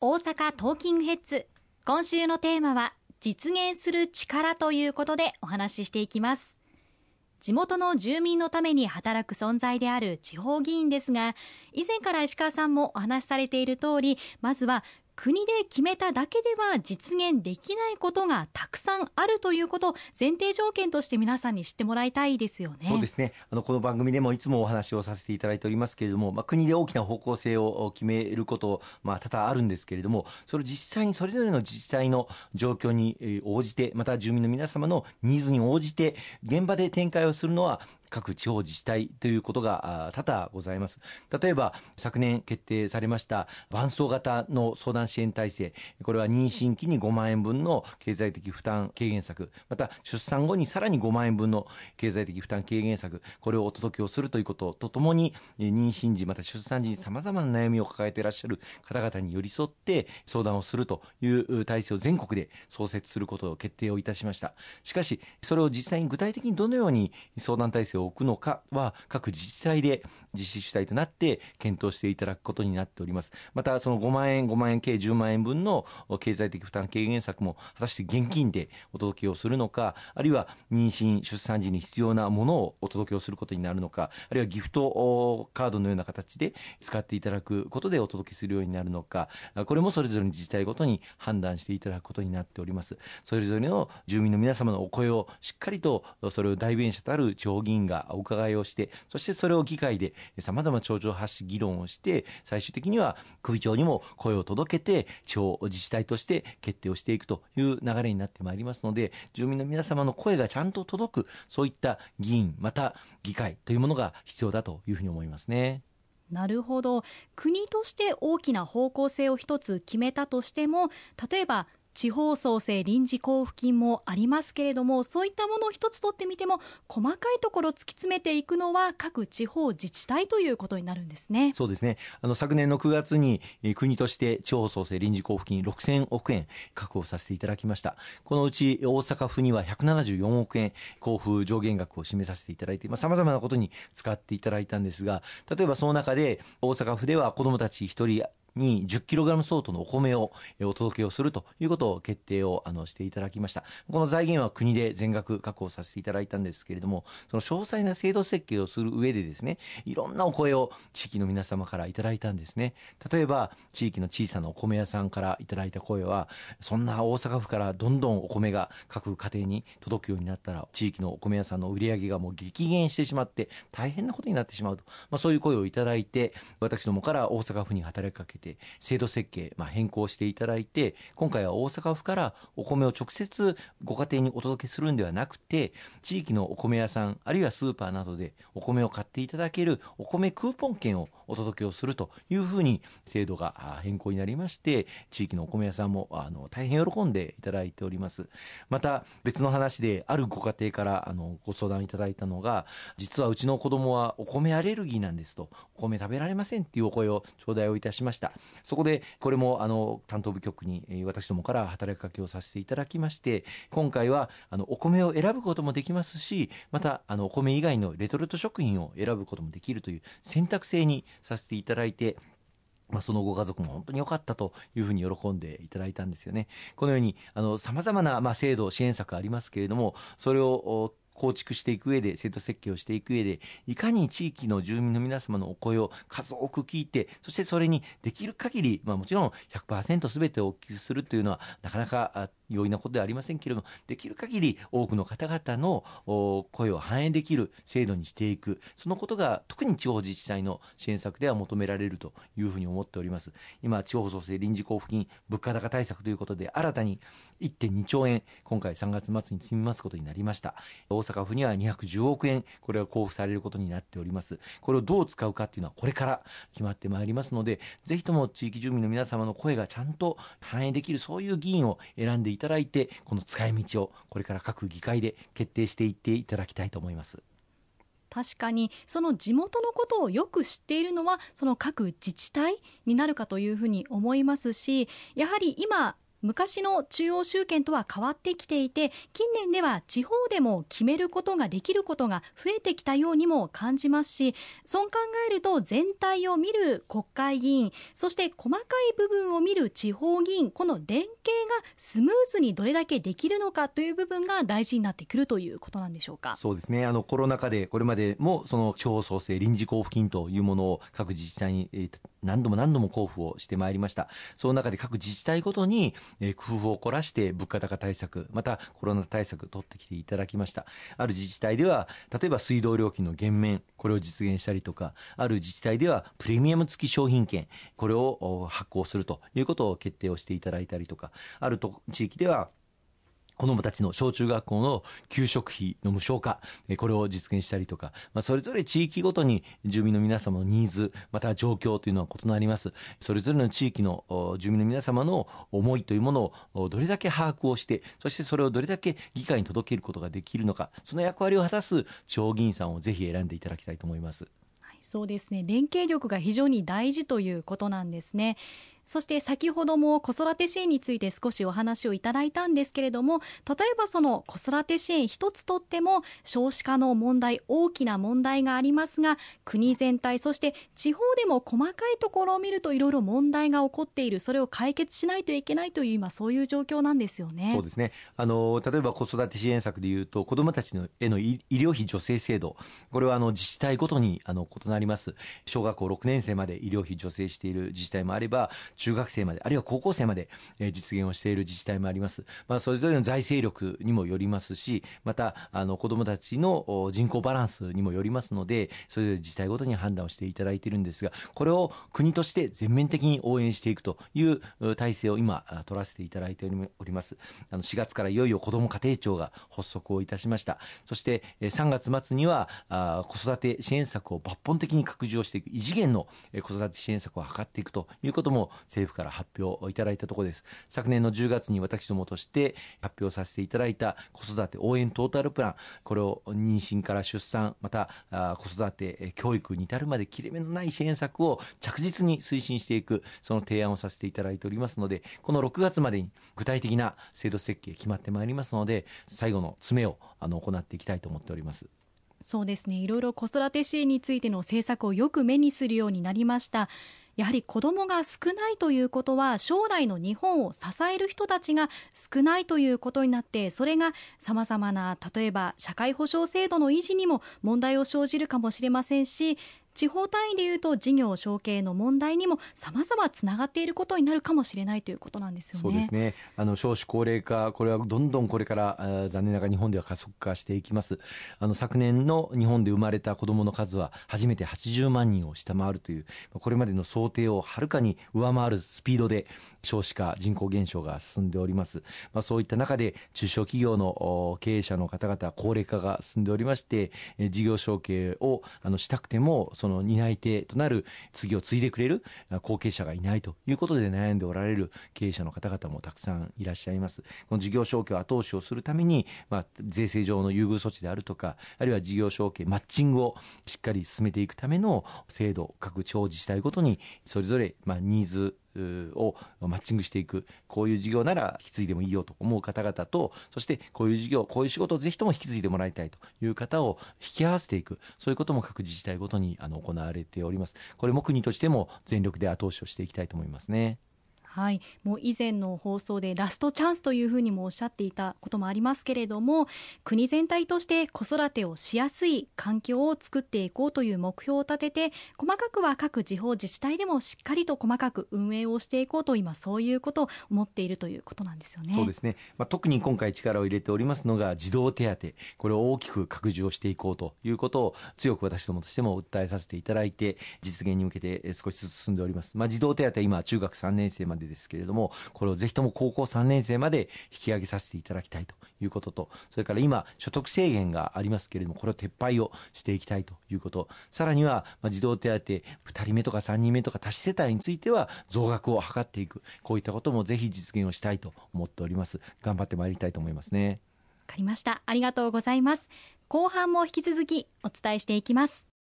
大阪トーキングヘッズ。今週のテーマは実現する力ということでお話ししていきます。地元の住民のために働く存在である地方議員ですが以前から石川さんもお話しされている通りまずは国で決めただけでは実現できないことがたくさんあるということを前提条件として皆さんに知ってもらいたいですよね。そうですね。あの、この番組でもいつもお話をさせていただいておりますけれども、まあ、国で大きな方向性を決めること、まあ、多々あるんですけれども、それを実際にそれぞれの自治体の状況に応じて、また住民の皆様のニーズに応じて、現場で展開をするのは、各地方自治体ということが多々ございます。例えば、昨年決定されました伴走型の相談支援体制。これは妊娠期に5万円分の経済的負担軽減策。また、出産後にさらに5万円分の経済的負担軽減策。これをお届けをするということとともに、妊娠時また出産時に様々な悩みを抱えていらっしゃる方々に寄り添って相談をするという体制を全国で創設することを決定をいたしました。しかし、それを実際に具体的にどのように相談体制を置くのかは各自治体で実施主体となって検討していただくことになっております。また、その5万円、5万円計10万円分の経済的負担軽減策も果たして現金でお届けをするのか、あるいは妊娠、出産時に必要なものをお届けをすることになるのか、あるいはギフトカードのような形で使っていただくことでお届けするようになるのか、これもそれぞれの自治体ごとに判断していただくことになっております。それぞれの住民の皆様のお声をしっかりとそれを代弁者とある地方議員がお伺いをして、そしてそれを議会で様々町長発し議論をして、最終的には首長にも声を届けて、地方自治体として決定をしていくという流れになってまいりますので、住民の皆様の声がちゃんと届く、そういった議員、また議会というものが必要だというふうに思いますね。なるほど国として大きな方向性を一つ決めたとしても例えば地方創生臨時交付金もありますけれどもそういったものを一つ取ってみても細かいところ突き詰めていくのは各地方自治体ということになるんですね。そうですね。あの昨年の9月に国として地方創生臨時交付金6000億円確保させていただきました。このうち大阪府には174億円交付上限額を示させていただいてさまざ、まなことに使っていただいたんですが例えばその中で大阪府では子どもたち1人に 10kg 相当のお米をお届けをするということを決定をあのしていただきました。この財源は国で全額確保させていただいたんですけれども、その詳細な制度設計をする上でですね、いろんなお声を地域の皆様からいただいたんですね。例えば、地域の小さなお米屋さんからいただいた声は、そんな大阪府からどんどんお米が各家庭に届くようになったら、地域のお米屋さんの売り上げがもう激減してしまって、大変なことになってしまうと。まあそういう声をいただいて、私どもから大阪府に働きかけて、て制度設計、まあ、変更していただいて今回は大阪府からお米を直接ご家庭にお届けするんではなくて地域のお米屋さんあるいはスーパーなどでお米を買っていただけるお米クーポン券をお届けをするというふうに制度が変更になりまして地域のお米屋さんもあの大変喜んでいただいております。また別の話であるご家庭からあのご相談いただいたのが実はうちの子供はお米アレルギーなんですとお米食べられませんっていうお声を頂戴をいたしました。そこでこれもあの担当部局に私どもから働きかけをさせていただきまして今回はあのお米を選ぶこともできますしまたあのお米以外のレトルト食品を選ぶこともできるという選択制にさせていただいてまあ、そのご家族も本当に良かったというふうに喜んでいただいたんですよね。このように、あの、様々な、まあ、制度、支援策ありますけれども、それを構築していく上で、制度設計をしていく上で、いかに地域の住民の皆様のお声を数多く聞いて、そしてそれにできる限り、まあもちろん100%全てをお聞きするというのは、なかなか容易なことではありませんけれども、できる限り多くの方々の声を反映できる制度にしていく、そのことが特に地方自治体の支援策では求められるというふうに思っております。今、地方創生臨時交付金物価高対策ということで、新たに1.2兆円、今回3月末に積みますことになりました。大阪府には210億円、これが交付されることになっております。これをどう使うかっていうのはこれから決まってまいりますので、ぜひとも地域住民の皆様の声がちゃんと反映できるそういう議員を選んでいただいて、この使い道をこれから各議会で決定していっていただきたいと思います。確かにその地元のことをよく知っているのはその各自治体になるかというふうに思いますしやはり今昔の中央集権とは変わってきていて近年では地方でも決めることができることが増えてきたようにも感じますしそう考えると全体を見る国会議員そして細かい部分を見る地方議員この連携がスムーズにどれだけできるのかという部分が大事になってくるということなんでしょうか？そうですね。あのコロナ禍でこれまでもその地方創生臨時交付金というものを各自治体に何度も何度も交付をしてまいりました。その中で各自治体ごとに工夫を凝らして物価高対策またコロナ対策取ってきていただきました。ある自治体では例えば水道料金の減免これを実現したりとかある自治体ではプレミアム付き商品券これを発行するということを決定をしていただいたりとかあると地域では子どもたちの小中学校の給食費の無償化、これを実現したりとか、まあ、それぞれ地域ごとに住民の皆様のニーズ、また状況というのは異なります。それぞれの地域の住民の皆様の思いというものをどれだけ把握をして、そしてそれをどれだけ議会に届けることができるのか、その役割を果たす地方議員さんをぜひ選んでいただきたいと思います。そうですね連携力が非常に大事ということなんですねそして先ほども子育て支援について少しお話をいただいたんですけれども例えばその子育て支援一つとっても少子化の問題大きな問題がありますが国全体そして地方でも細かいところを見るといろいろ問題が起こっている。それを解決しないといけないという今そういう状況なんですよね。そうですね。あの例えば子育て支援策でいうと子どもたちのへの医療費助成制度。これはあの自治体ごとにあの異なります。小学校6年生まで医療費助成している自治体もあれば中学生まで、あるいは高校生まで、え実現をしている自治体もあります。まあ、それぞれの財政力にもよりますし、また、あの、子供たちの人口バランスにもよりますので、それぞれ自治体ごとに判断をしていただいているんですが、これを国として全面的に応援していくという体制を今、取らせていただいております。あの、4月からいよいよ子ども家庭庁が発足をいたしました。そして、3月末には、あ子育て支援策を抜本的に拡充をしていく異次元の子育て支援策を図っていくということも政府から発表をいただいたところです。昨年の10月に私どもとして発表させていただいた子育て応援トータルプラン。これを妊娠から出産また子育て教育に至るまで切れ目のない支援策を着実に推進していくその提案をさせていただいておりますのでこの6月までに具体的な制度設計決まってまいりますので最後の詰めをあの行っていきたいと思っております。そうですね。いろいろ子育て支援についての政策をよく目にするようになりました。やはり子どもが少ないということは将来の日本を支える人たちが少ないということになってそれがさまざまな例えば社会保障制度の維持にも問題を生じるかもしれませんし地方単位でいうと事業承継の問題にもさまざまつながっていることになるかもしれないということなんですよね。そうですね。あの少子高齢化これはどんどんこれから残念ながら日本では加速化していきます。あの昨年の日本で生まれた子どもの数は初めて80万人を下回るというこれまでの想定をはるかに上回るスピードで少子化人口減少が進んでおります、まあ、そういった中で中小企業の経営者の方々高齢化が進んでおりまして事業承継をあのしたくてもその担い手となる次を継いでくれる後継者がいないということで悩んでおられる経営者の方々もたくさんいらっしゃいます。この事業承継を後押しをするために、まあ、税制上の優遇措置であるとか、あるいは事業承継、マッチングをしっかり進めていくための制度、各地方自治体ごとにそれぞれ、まあ、ニーズをマッチングしていくこういう事業なら引き継いでもいいよと思う方々とそしてこういう事業こういう仕事をぜひとも引き継いでもらいたいという方を引き合わせていくそういうことも各自治体ごとにあの行われておりますこれも国としても全力で後押しをしていきたいと思いますね。はい、もう以前の放送でラストチャンスというふうにもおっしゃっていたこともありますけれども国全体として子育てをしやすい環境を作っていこうという目標を立てて細かくは各地方自治体でもしっかりと細かく運営をしていこうと今そういうことを思っているということなんですよね。そうですね、まあ、特に今回力を入れておりますのが児童手当これを大きく拡充をしていこうということを強く私どもとしても訴えさせていただいて実現に向けて少しずつ進んでおります。まあ、児童手当は今中学3年生までですけれどもこれをぜひとも高校3年生まで引き上げさせていただきたいということとそれから今所得制限がありますけれどもこれを撤廃をしていきたいということ。さらには、ま、児童手当2人目とか3人目とか多子世帯については増額を図っていく。こういったこともぜひ実現をしたいと思っております。頑張ってまりたいと思いますね。わかりました。ありがとうございます。後半も引き続きお伝えしていきます。